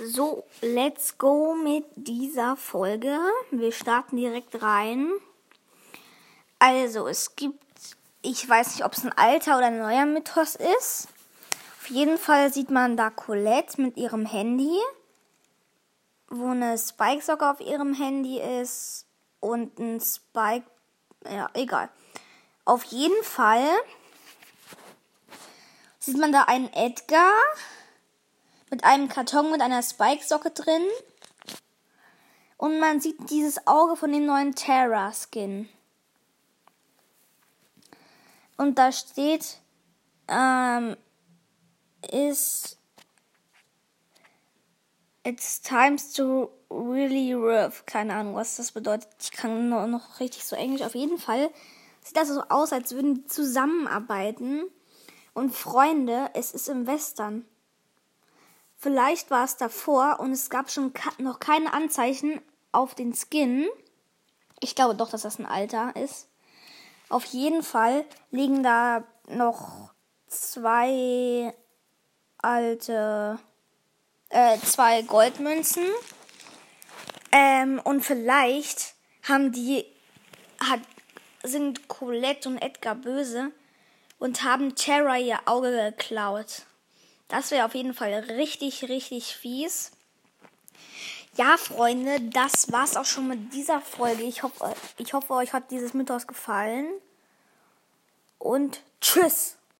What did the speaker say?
So, let's go mit dieser Folge. Wir starten direkt rein. Also, es gibt, ich weiß nicht, ob es ein alter oder ein neuer Mythos ist. Auf jeden Fall sieht man da Colette mit ihrem Handy, wo eine Spike-Socke auf ihrem Handy ist und ein Spike, ja, egal. Auf jeden Fall sieht man da einen Edgar, mit einem Karton mit einer Spike-Socke drin. Und man sieht dieses Auge von dem neuen Terra-Skin. Und da steht, ähm, ist It's times to really rough. Keine Ahnung, was das bedeutet. Ich kann nur noch richtig so Englisch. Auf jeden Fall sieht das so aus, als würden die zusammenarbeiten. Und Freunde, es ist im Western. Vielleicht war es davor und es gab schon noch keine Anzeichen auf den Skin. Ich glaube doch, dass das ein alter ist. Auf jeden Fall liegen da noch zwei alte, äh, zwei Goldmünzen. Ähm, und vielleicht haben die, hat, sind Colette und Edgar böse und haben Terra ihr Auge geklaut. Das wäre auf jeden Fall richtig, richtig fies. Ja, Freunde, das war's auch schon mit dieser Folge. Ich hoffe, ich hoffe euch hat dieses Mythos gefallen. Und tschüss.